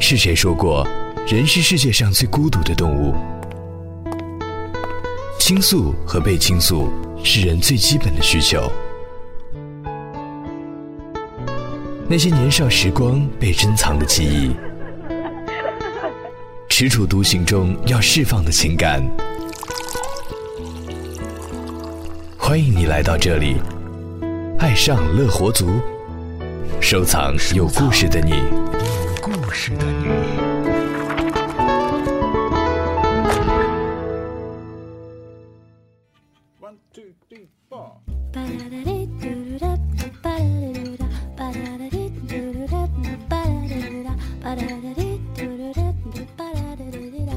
是谁说过，人是世界上最孤独的动物？倾诉和被倾诉是人最基本的需求。那些年少时光被珍藏的记忆，踟蹰独行中要释放的情感。欢迎你来到这里，爱上乐活族，收藏有故事的你。事的你。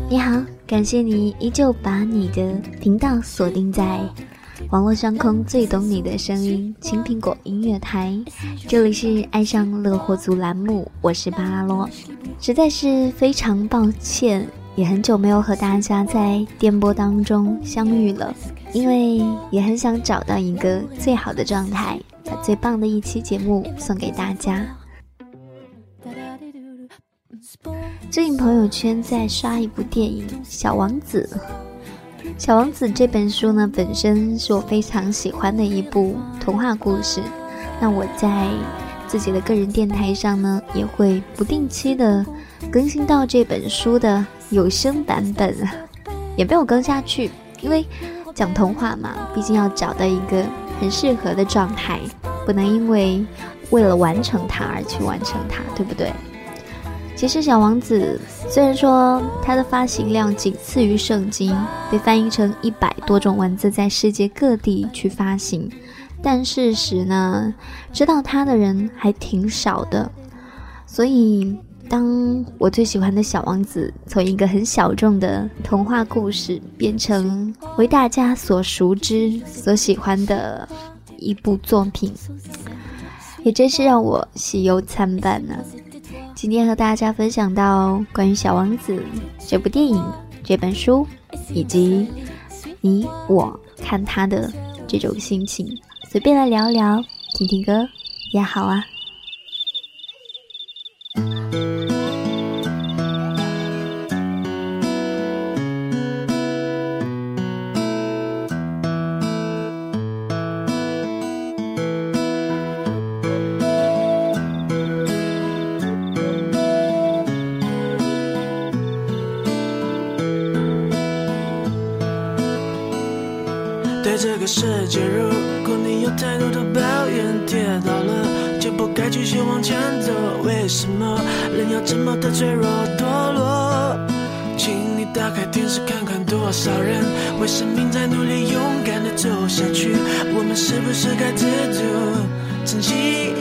你好，感谢你依旧把你的频道锁定在网络上空最懂你的声音——青苹果音乐台。这里是爱上乐活族栏目，我是巴拉罗。实在是非常抱歉，也很久没有和大家在电波当中相遇了，因为也很想找到一个最好的状态，把最棒的一期节目送给大家。最近朋友圈在刷一部电影《小王子》。《小王子》这本书呢，本身是我非常喜欢的一部童话故事。那我在自己的个人电台上呢，也会不定期的更新到这本书的有声版本，也没有更下去，因为讲童话嘛，毕竟要找到一个很适合的状态，不能因为为了完成它而去完成它，对不对？其实《小王子》虽然说它的发行量仅次于圣经，被翻译成一百多种文字，在世界各地去发行，但事实呢，知道它的人还挺少的。所以，当我最喜欢的小王子从一个很小众的童话故事，变成为大家所熟知、所喜欢的一部作品，也真是让我喜忧参半呢。今天和大家分享到关于《小王子》这部电影、这本书，以及你我看他的这种心情，随便来聊聊，听听歌也好啊。是该知足，珍惜。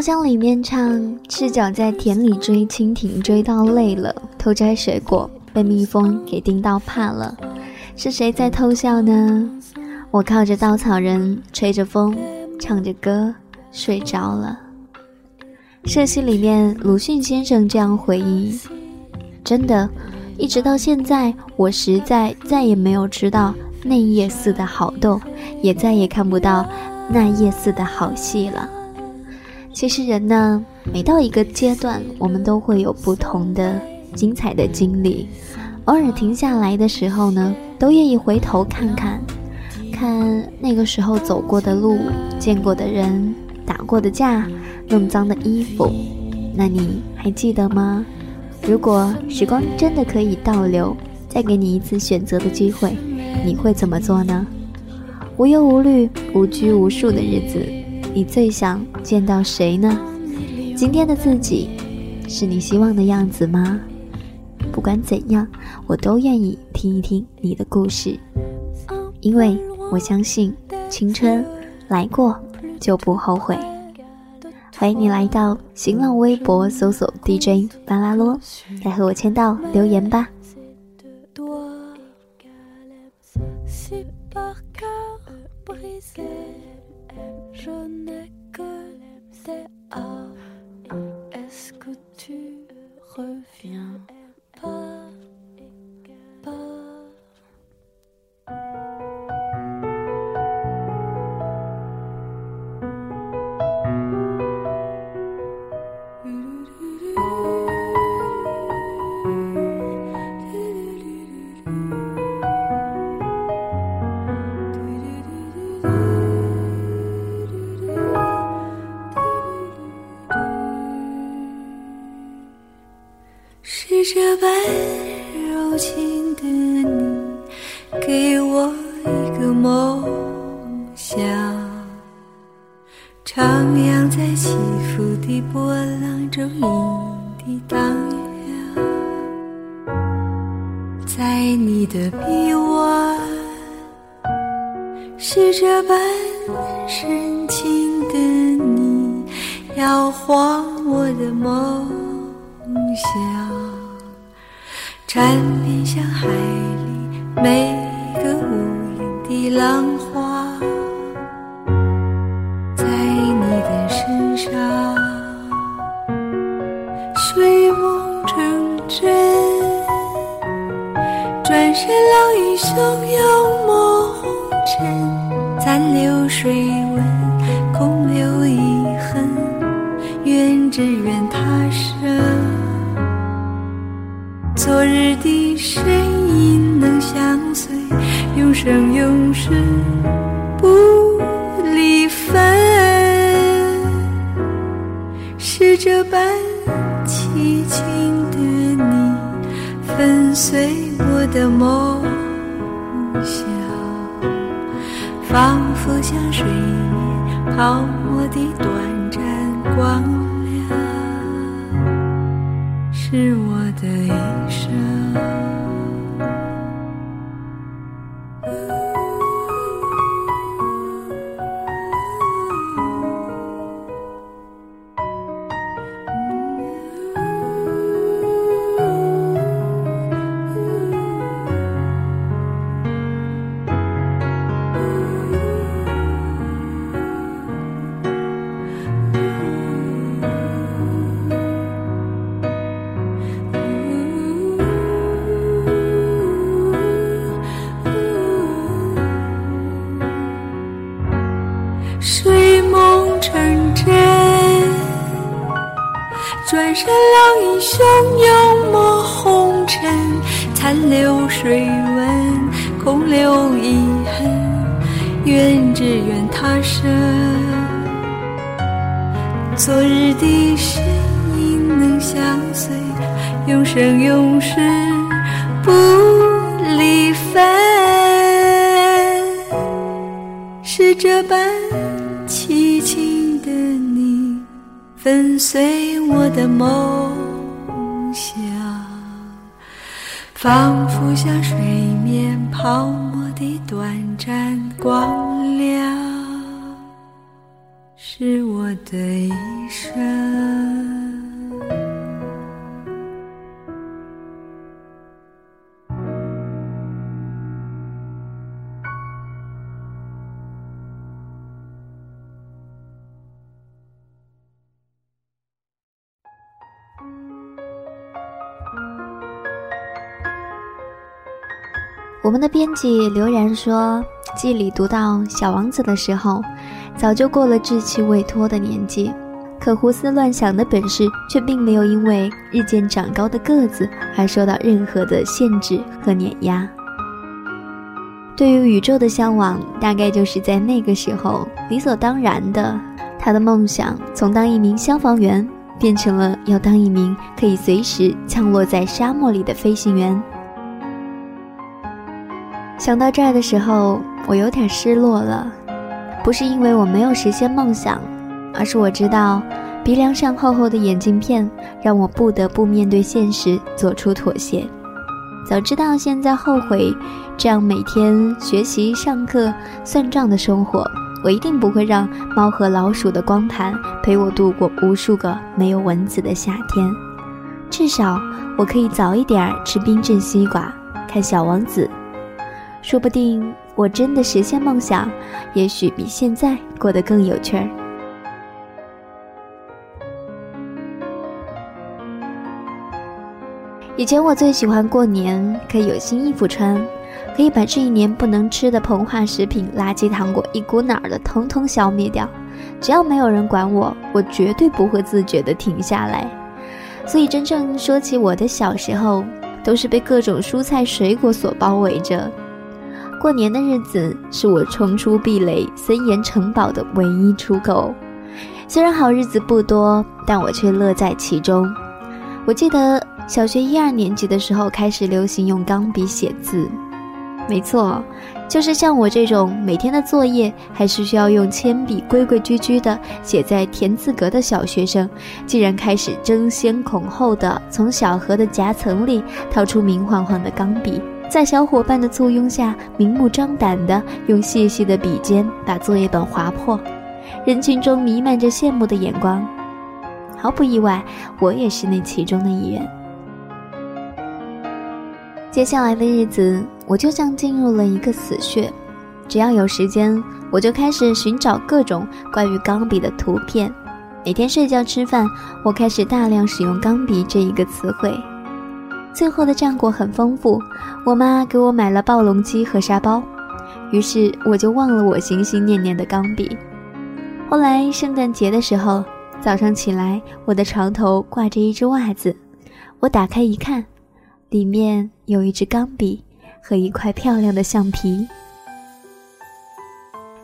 稻香里面唱，赤脚在田里追蜻蜓，追到累了，偷摘水果，被蜜蜂给叮到怕了。是谁在偷笑呢？我靠着稻草人，吹着风，唱着歌，睡着了。社戏里面，鲁迅先生这样回忆：真的，一直到现在，我实在再也没有吃到那夜似的好豆，也再也看不到那夜似的好戏了。其实人呢，每到一个阶段，我们都会有不同的精彩的经历。偶尔停下来的时候呢，都愿意回头看看，看那个时候走过的路、见过的人、打过的架、弄脏的衣服。那你还记得吗？如果时光真的可以倒流，再给你一次选择的机会，你会怎么做呢？无忧无虑、无拘无束的日子。你最想见到谁呢？今天的自己，是你希望的样子吗？不管怎样，我都愿意听一听你的故事，因为我相信青春来过就不后悔。欢迎你来到新浪微博搜索 DJ 巴拉罗，来和我签到留言吧。Je n'ai que des A. Est-ce que tu reviens? 这般柔情的你，给我一个梦想，徜徉在起伏的波浪中，隐地荡漾。在你的臂弯，是这般深情的你，摇晃我的梦像海里每个无垠的浪山汹涌，抹红尘，残留水纹，空留遗恨。愿只愿他生，昨日的身影能相随，永生永世不离分。是这般凄情的你，粉碎我的梦仿佛像水面泡我们的编辑刘然说，季里读到《小王子》的时候，早就过了稚气未脱的年纪，可胡思乱想的本事却并没有因为日渐长高的个子而受到任何的限制和碾压。对于宇宙的向往，大概就是在那个时候理所当然的。他的梦想从当一名消防员，变成了要当一名可以随时降落在沙漠里的飞行员。想到这儿的时候，我有点失落了，不是因为我没有实现梦想，而是我知道鼻梁上厚厚的眼镜片让我不得不面对现实，做出妥协。早知道现在后悔这样每天学习、上课、算账的生活，我一定不会让猫和老鼠的光盘陪我度过无数个没有蚊子的夏天。至少我可以早一点吃冰镇西瓜，看《小王子》。说不定我真的实现梦想，也许比现在过得更有趣儿。以前我最喜欢过年，可以有新衣服穿，可以把这一年不能吃的膨化食品、垃圾糖果一股脑的通通消灭掉。只要没有人管我，我绝对不会自觉的停下来。所以，真正说起我的小时候，都是被各种蔬菜水果所包围着。过年的日子是我冲出壁垒、森严城堡的唯一出口。虽然好日子不多，但我却乐在其中。我记得小学一二年级的时候开始流行用钢笔写字，没错，就是像我这种每天的作业还是需要用铅笔规规矩矩的写在田字格的小学生，竟然开始争先恐后的从小河的夹层里掏出明晃晃的钢笔。在小伙伴的簇拥下，明目张胆地用细细的笔尖把作业本划破，人群中弥漫着羡慕的眼光。毫不意外，我也是那其中的一员。接下来的日子，我就像进入了一个死穴，只要有时间，我就开始寻找各种关于钢笔的图片。每天睡觉吃饭，我开始大量使用“钢笔”这一个词汇。最后的战果很丰富，我妈给我买了暴龙机和沙包，于是我就忘了我心心念念的钢笔。后来圣诞节的时候，早上起来，我的床头挂着一只袜子，我打开一看，里面有一支钢笔和一块漂亮的橡皮。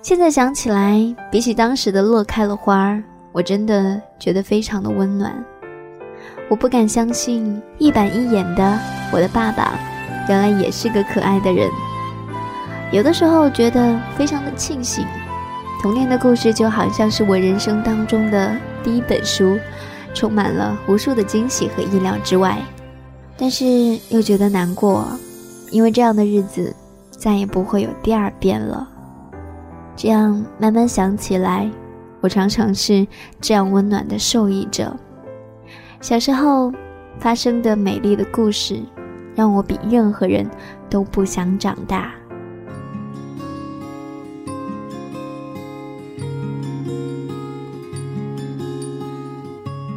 现在想起来，比起当时的乐开了花儿，我真的觉得非常的温暖。我不敢相信，一板一眼的我的爸爸，原来也是个可爱的人。有的时候觉得非常的庆幸，童年的故事就好像是我人生当中的第一本书，充满了无数的惊喜和意料之外。但是又觉得难过，因为这样的日子再也不会有第二遍了。这样慢慢想起来，我常常是这样温暖的受益者。小时候发生的美丽的故事，让我比任何人都不想长大。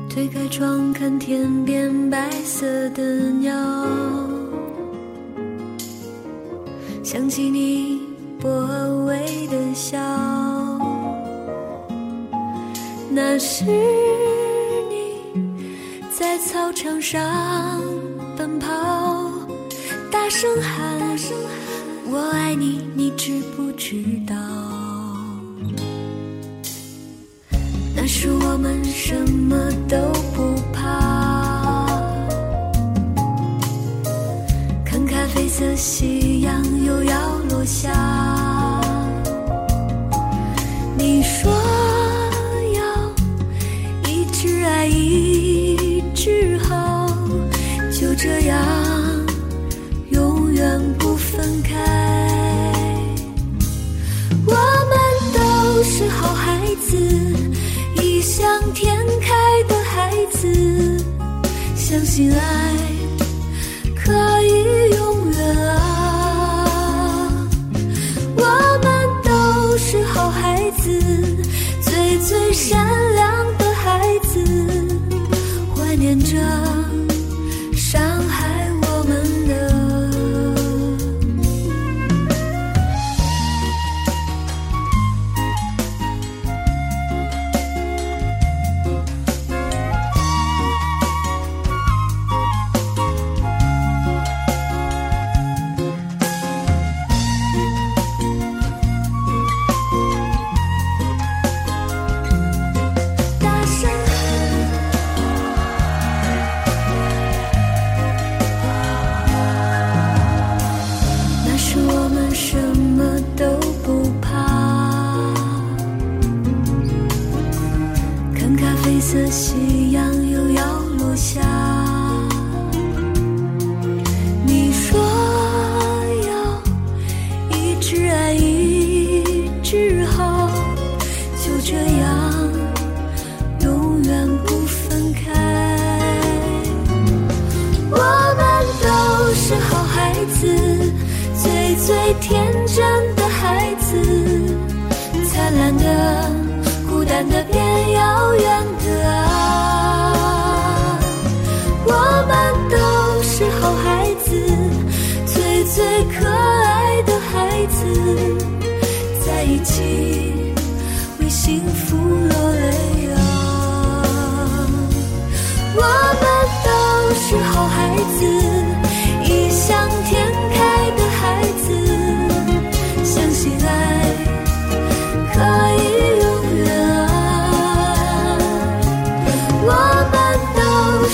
推开窗看天边白色的鸟，想起你薄微的笑，那是。在操场上奔跑，大声喊我爱你，你知不知道？那时我们什么都不怕，看咖啡色夕阳又要落下，这样永远不分开，我们都是好孩子，异想天开的孩子，相信爱可以永远啊！我们都是好孩子，最最善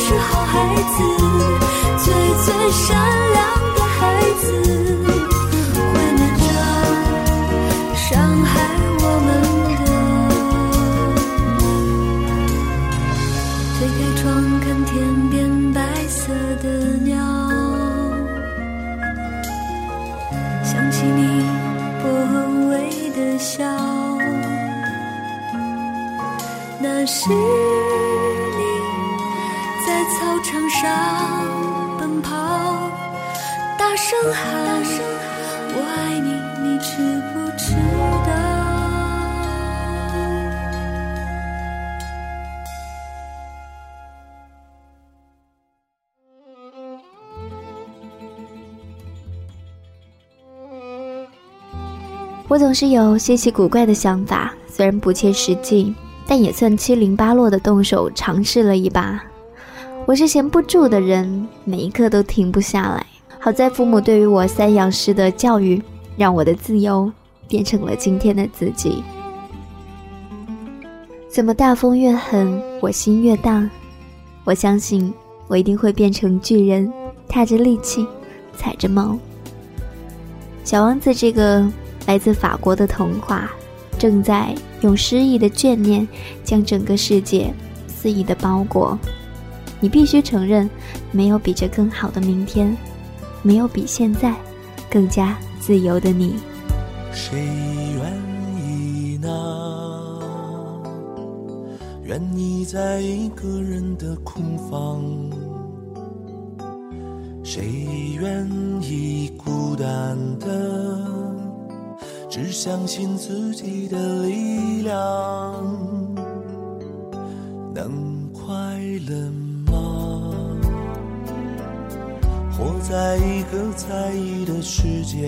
是好孩子最最善良的孩子怀念着伤害我们的推开窗看天边白色的鸟想起你薄荷味的笑那是上奔跑，大声喊我爱你，你知不知道？我总是有稀奇古怪的想法，虽然不切实际。但也算七零八落的动手尝试了一把。我是闲不住的人，每一刻都停不下来。好在父母对于我三养式的教育，让我的自由变成了今天的自己。怎么大风越狠，我心越大？我相信我一定会变成巨人，踏着力气，踩着猫。小王子这个来自法国的童话。正在用诗意的眷念将整个世界肆意的包裹。你必须承认，没有比这更好的明天，没有比现在更加自由的你。谁愿意呢？愿意在一个人的空房？谁愿意孤单的？只相信自己的力量，能快乐在一个在意的世界，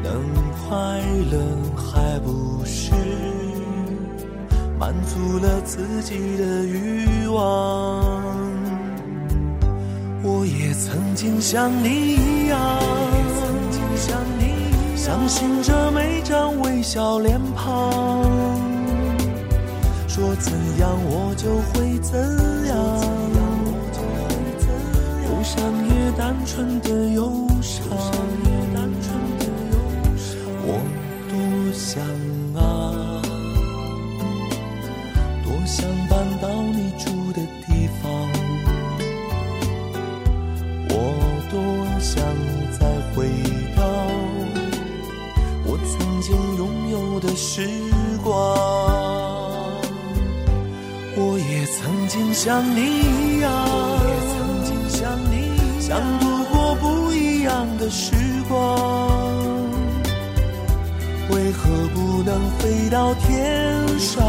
能快乐还不是满足了自己的欲望。我也曾经像你一样，相信着每张微笑脸庞，说怎样我就会怎样，纯的忧伤，我多想啊，多想搬到你住的地方，我多想再回到我曾经拥有的时光。我也曾经像你一样，的时光。为何不能飞到天上，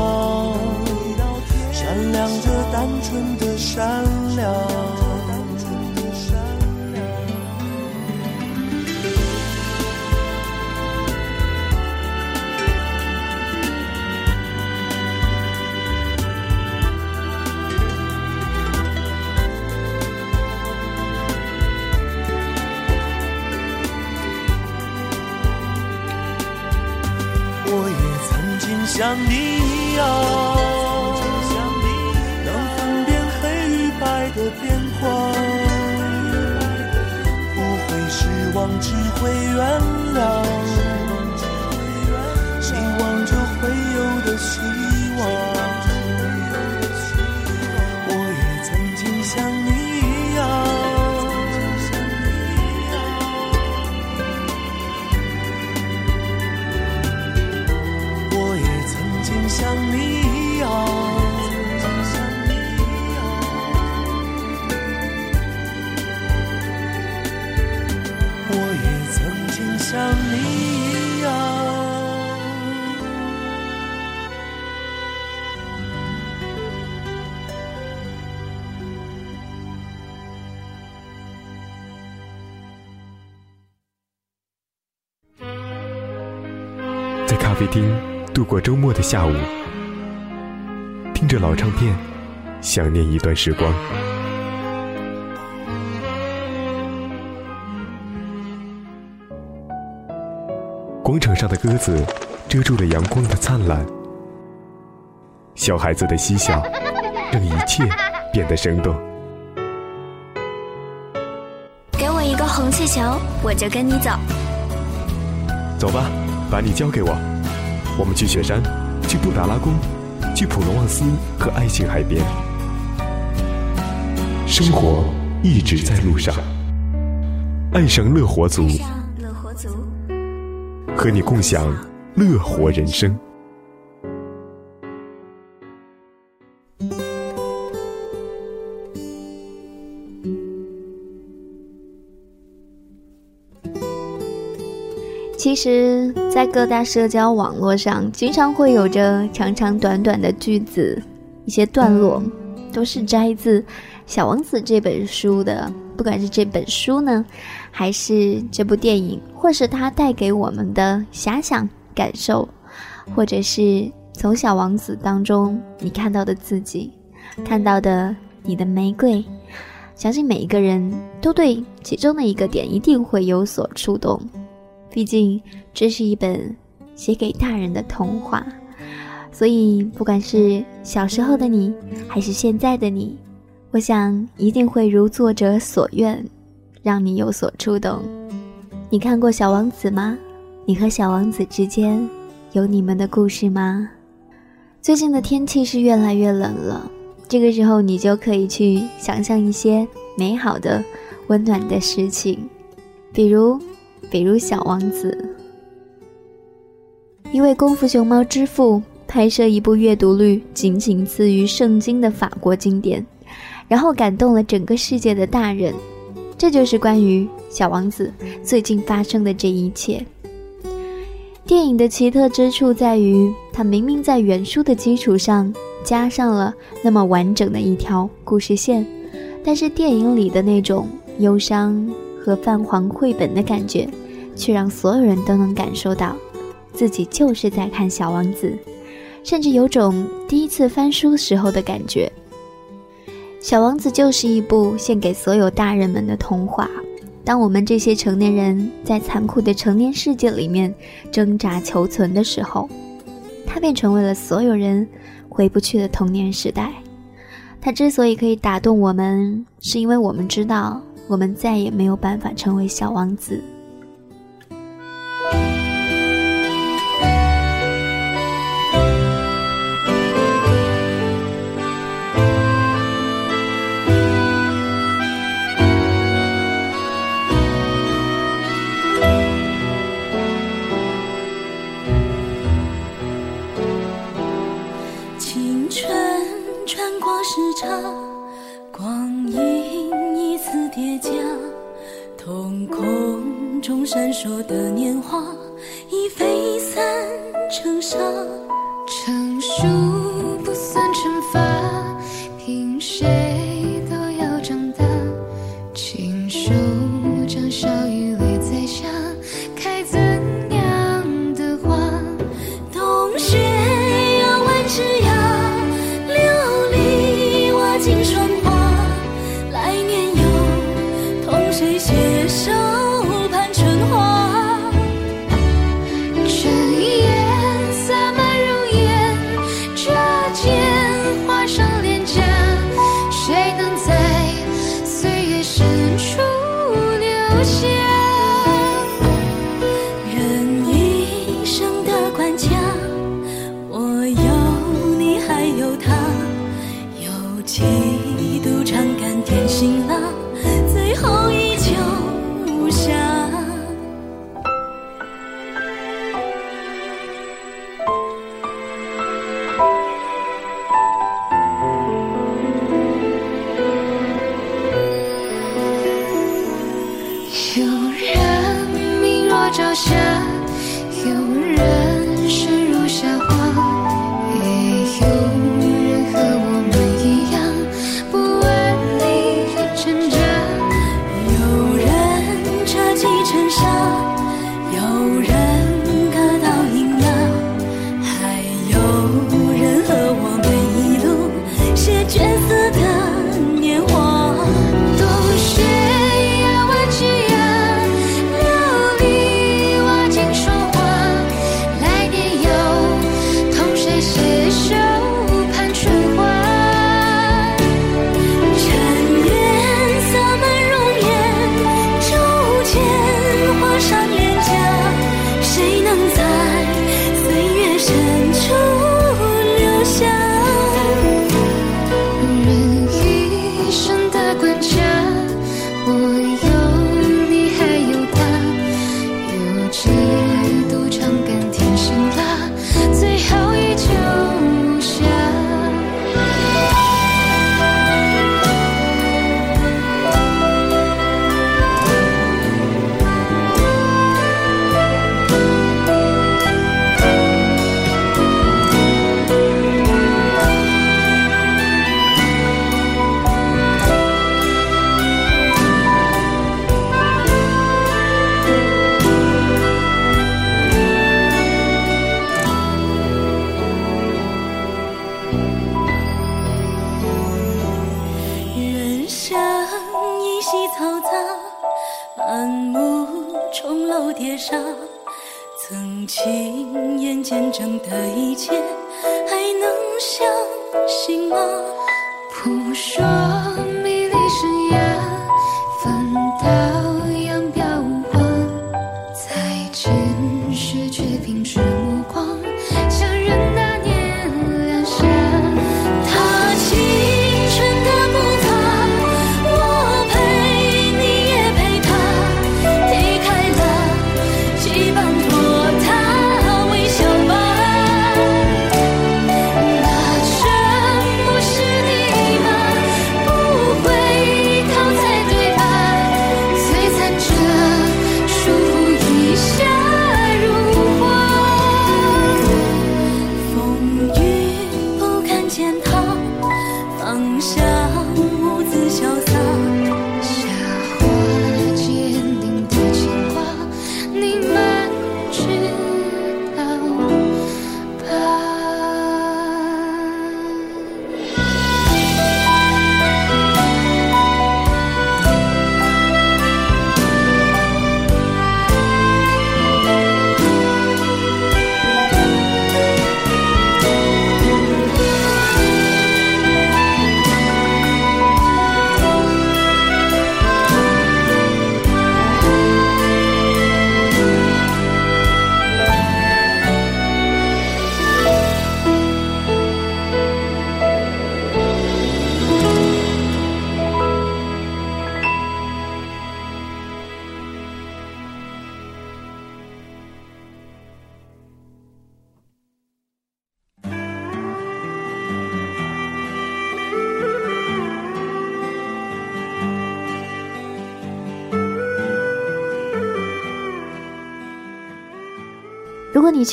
闪亮着单纯的善良？下午，听着老唱片，想念一段时光。广场上的鸽子遮住了阳光的灿烂，小孩子的嬉笑让一切变得生动。给我一个红气球，我就跟你走。走吧，把你交给我，我们去雪山，去布达拉宫，去普罗旺斯和爱琴海边。生活一直在路上，爱上乐活族，上乐活族，和你共享乐活人生。其实，在各大社交网络上，经常会有着长长短短的句子，一些段落，都是摘自《小王子》这本书的。不管是这本书呢，还是这部电影，或是它带给我们的遐想感受，或者是从《小王子》当中你看到的自己，看到的你的玫瑰，相信每一个人都对其中的一个点一定会有所触动。毕竟这是一本写给大人的童话，所以不管是小时候的你，还是现在的你，我想一定会如作者所愿，让你有所触动。你看过《小王子》吗？你和小王子之间有你们的故事吗？最近的天气是越来越冷了，这个时候你就可以去想象一些美好的、温暖的事情，比如。比如《小王子》，一位功夫熊猫之父拍摄一部阅读率仅仅次于圣经的法国经典，然后感动了整个世界的大人。这就是关于《小王子》最近发生的这一切。电影的奇特之处在于，它明明在原书的基础上加上了那么完整的一条故事线，但是电影里的那种忧伤。和泛黄绘本的感觉，却让所有人都能感受到，自己就是在看《小王子》，甚至有种第一次翻书时候的感觉。《小王子》就是一部献给所有大人们的童话。当我们这些成年人在残酷的成年世界里面挣扎求存的时候，它便成为了所有人回不去的童年时代。它之所以可以打动我们，是因为我们知道，我们再也没有办法成为小王子。茶光阴一次叠加瞳孔中闪烁的年华已飞散成沙。成熟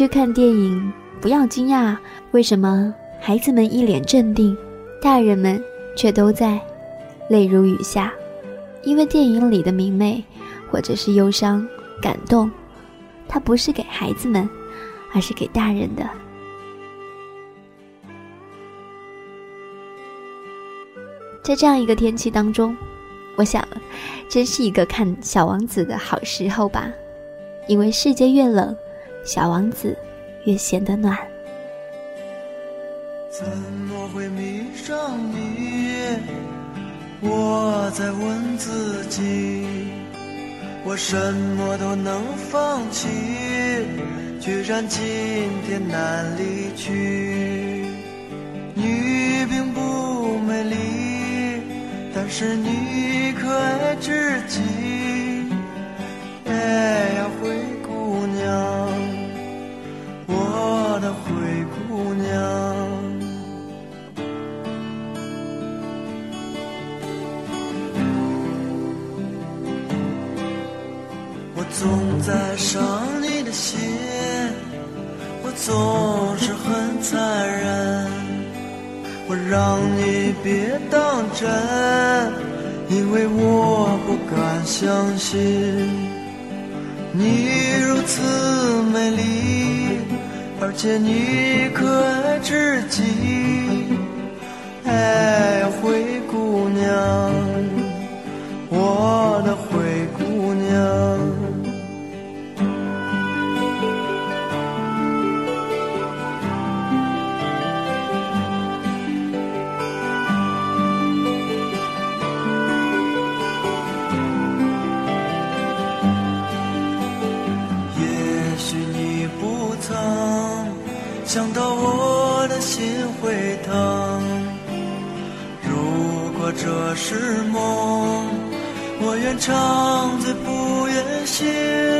去看电影，不要惊讶，为什么孩子们一脸镇定，大人们却都在泪如雨下？因为电影里的明媚，或者是忧伤、感动，它不是给孩子们，而是给大人的。在这样一个天气当中，我想，真是一个看《小王子》的好时候吧。因为世界越冷，小王子越显得暖。怎么会迷上你？我在问自己，我什么都能放弃，居然今天难离去。你并不美丽，但是你可爱至极。哎呀，灰姑娘，我的灰姑娘。我总在伤你的心，我总是很残忍，我让你别当真，因为我不敢相信。你如此美丽，而且你可爱至极。哎，灰姑娘，我的灰姑娘。是梦，我愿长醉不愿醒。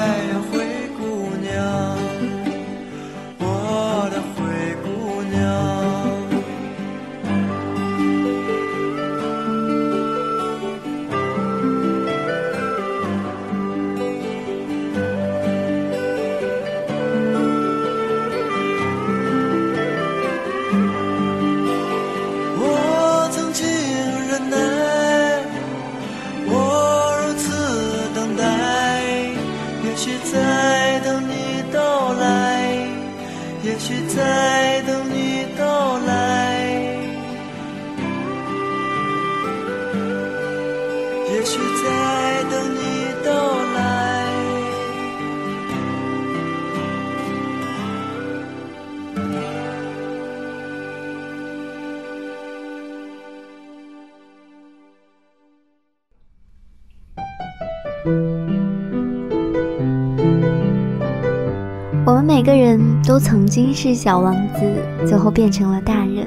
经是小王子，最后变成了大人。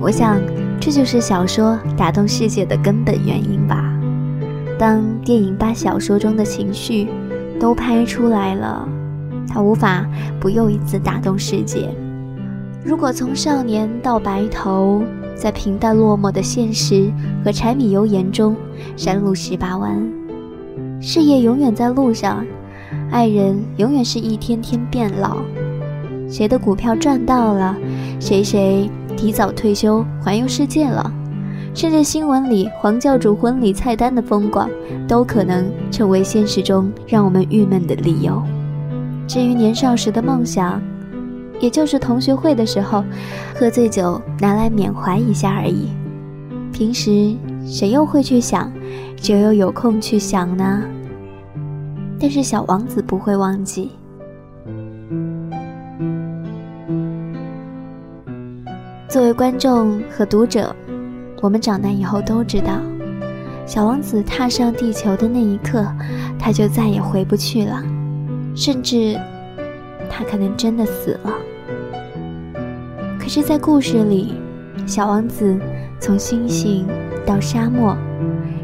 我想，这就是小说打动世界的根本原因吧。当电影把小说中的情绪都拍出来了，它无法不又一次打动世界。如果从少年到白头，在平淡落寞的现实和柴米油盐中山路十八弯，事业永远在路上，爱人永远是一天天变老。谁的股票赚到了，谁谁提早退休环游世界了，甚至新闻里黄教主婚礼菜单的风光，都可能成为现实中让我们郁闷的理由。至于年少时的梦想，也就是同学会的时候，喝醉酒拿来缅怀一下而已。平时谁又会去想，只有有空去想呢？但是小王子不会忘记。作为观众和读者，我们长大以后都知道，小王子踏上地球的那一刻，他就再也回不去了，甚至。他可能真的死了。可是，在故事里，小王子从星星到沙漠，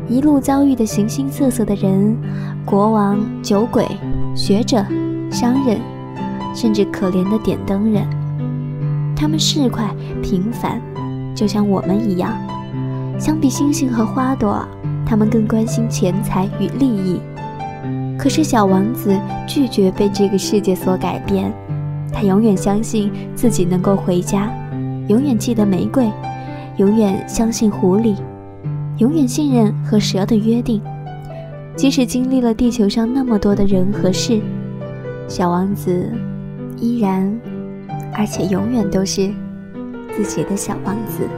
一路遭遇的形形色色的人：国王、酒鬼、学者、商人，甚至可怜的点灯人。他们市侩平凡，就像我们一样。相比星星和花朵，他们更关心钱财与利益。可是小王子拒绝被这个世界所改变，他永远相信自己能够回家，永远记得玫瑰，永远相信狐狸，永远信任和蛇的约定。即使经历了地球上那么多的人和事，小王子依然，而且永远都是自己的小王子。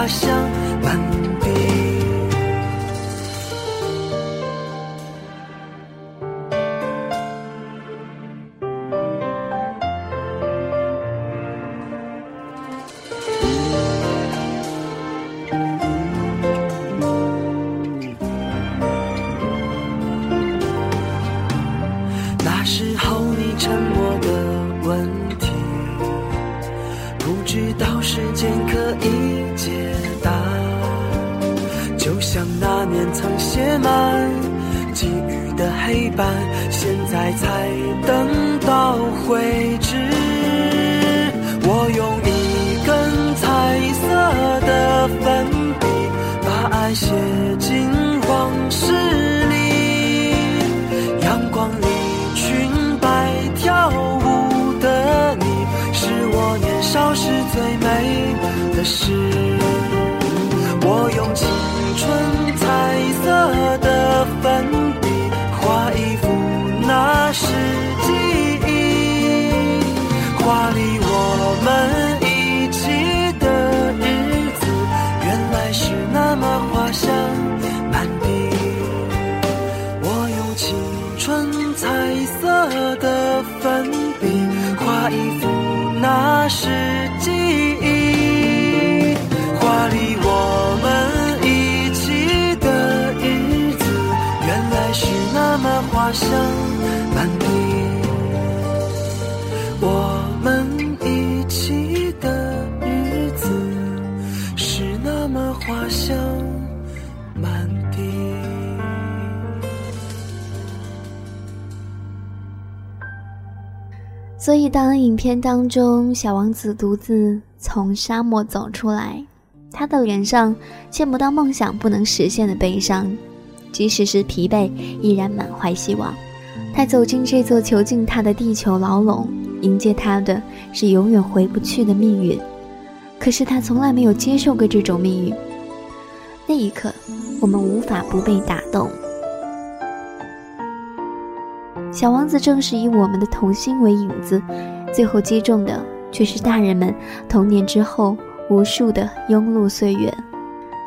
花香满地。所以，当影片当中小王子独自从沙漠走出来，他的脸上见不到梦想不能实现的悲伤，即使是疲惫，依然满怀希望。他走进这座囚禁他的地球牢笼，迎接他的是永远回不去的命运。可是他从来没有接受过这种命运。那一刻，我们无法不被打动。小王子正是以我们的童心为影子，最后击中的却是大人们童年之后无数的庸碌岁月。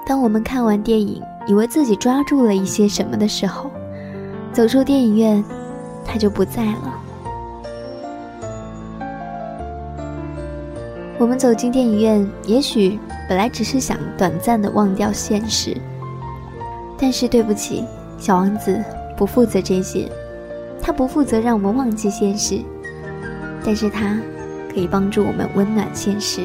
当我们看完电影，以为自己抓住了一些什么的时候，走出电影院，他就不在了。我们走进电影院，也许本来只是想短暂的忘掉现实，但是对不起，小王子不负责这些。它不负责让我们忘记现实，但是它可以帮助我们温暖现实。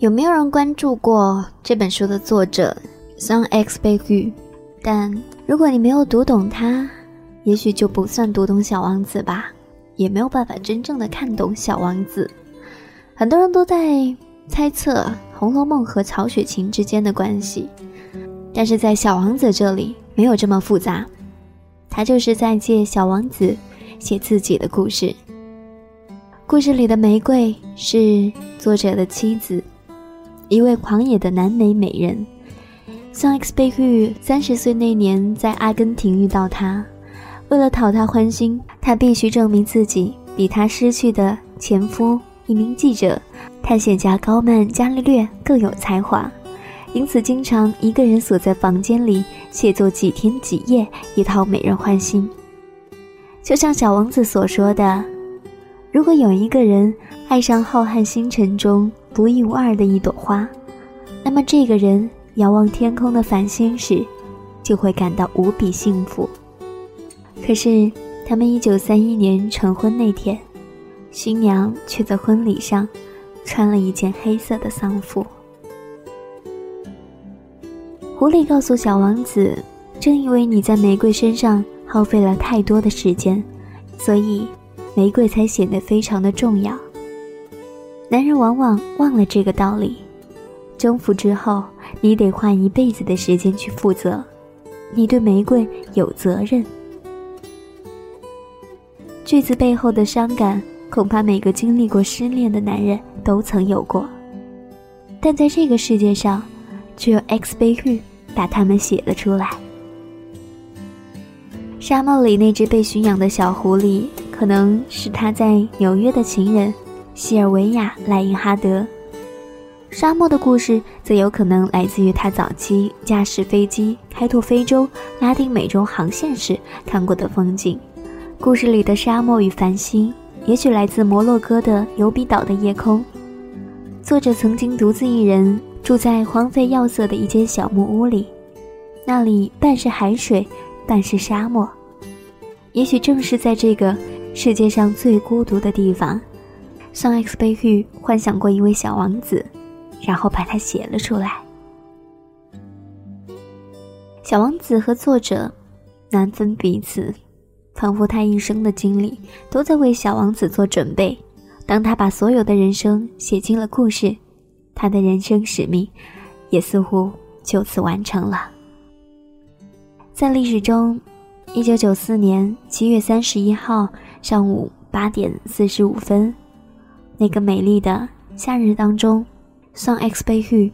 有没有人关注过这本书的作者 Sun X 贝玉？但如果你没有读懂他，也许就不算读懂《小王子》吧，也没有办法真正的看懂《小王子》。很多人都在猜测《红楼梦》和曹雪芹之间的关系，但是在《小王子》这里没有这么复杂，他就是在借小王子写自己的故事。故事里的玫瑰是作者的妻子。一位狂野的南美美人，像 X 贝玉三十岁那年在阿根廷遇到他，为了讨他欢心，他必须证明自己比他失去的前夫一名记者、探险家高曼伽利略更有才华，因此经常一个人锁在房间里写作几天几夜，以讨美人欢心。就像小王子所说的：“如果有一个人爱上浩瀚星辰中。”独一无二的一朵花，那么这个人遥望天空的繁星时，就会感到无比幸福。可是，他们一九三一年成婚那天，新娘却在婚礼上穿了一件黑色的丧服。狐狸告诉小王子：“正因为你在玫瑰身上耗费了太多的时间，所以玫瑰才显得非常的重要。”男人往往忘了这个道理，征服之后，你得花一辈子的时间去负责，你对玫瑰有责任。句子背后的伤感，恐怕每个经历过失恋的男人都曾有过，但在这个世界上，只有 X 贝玉把它们写了出来。沙漠里那只被驯养的小狐狸，可能是他在纽约的情人。西尔维亚·莱因哈德，沙漠的故事则有可能来自于他早期驾驶飞机开拓非洲、拉丁美洲航线时看过的风景。故事里的沙漠与繁星，也许来自摩洛哥的尤比岛的夜空。作者曾经独自一人住在荒废要塞的一间小木屋里，那里半是海水，半是沙漠。也许正是在这个世界上最孤独的地方。上 X 贝玉幻想过一位小王子，然后把他写了出来。小王子和作者难分彼此，仿佛他一生的经历都在为小王子做准备。当他把所有的人生写进了故事，他的人生使命也似乎就此完成了。在历史中，一九九四年七月三十一号上午八点四十五分。那个美丽的夏日当中，上 X 贝玉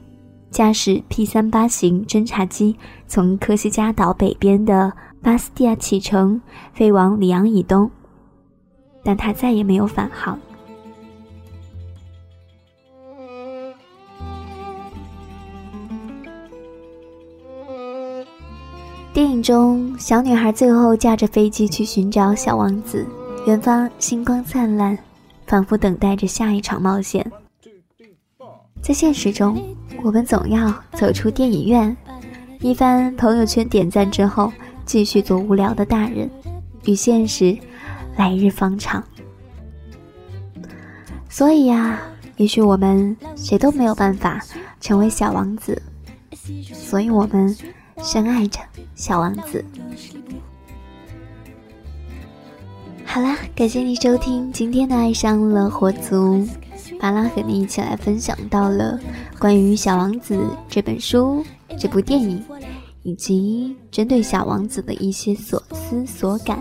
驾驶 P 三八型侦察机从科西嘉岛北边的巴斯蒂亚启程，飞往里昂以东，但他再也没有返航。电影中，小女孩最后驾着飞机去寻找小王子，远方星光灿烂。仿佛等待着下一场冒险。在现实中，我们总要走出电影院，一番朋友圈点赞之后，继续做无聊的大人，与现实来日方长。所以呀，也许我们谁都没有办法成为小王子，所以我们深爱着小王子。好啦，感谢你收听今天的《爱上了火族》，巴拉和你一起来分享到了关于《小王子》这本书、这部电影，以及针对小王子的一些所思所感。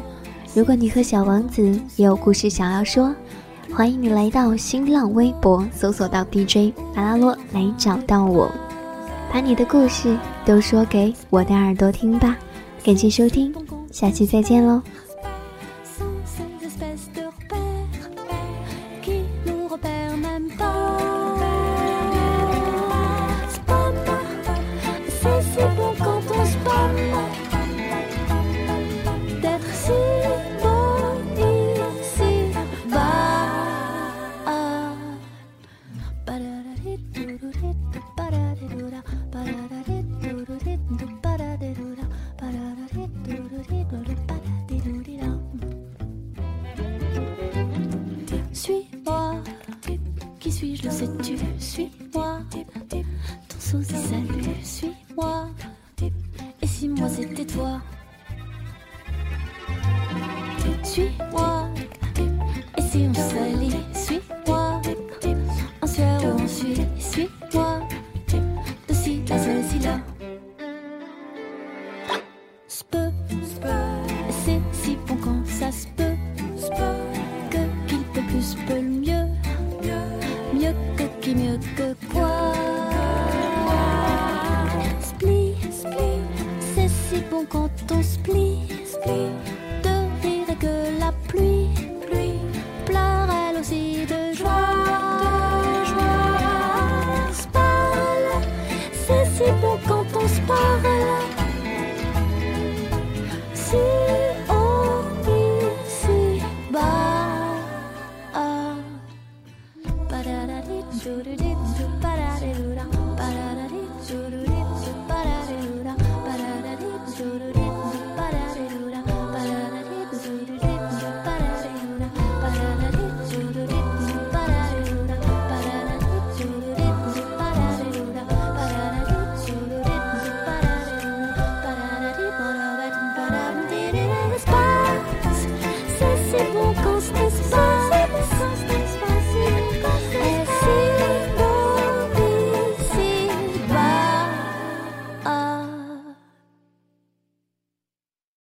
如果你和小王子也有故事想要说，欢迎你来到新浪微博搜索到 DJ 巴拉洛来找到我，把你的故事都说给我的耳朵听吧。感谢收听，下期再见喽。Suis-moi. Qui suis-je, le sais-tu? Suis-moi. Ton sosie salut, suis-moi. Et si moi c'était toi? Suis-moi. Et si on s'allie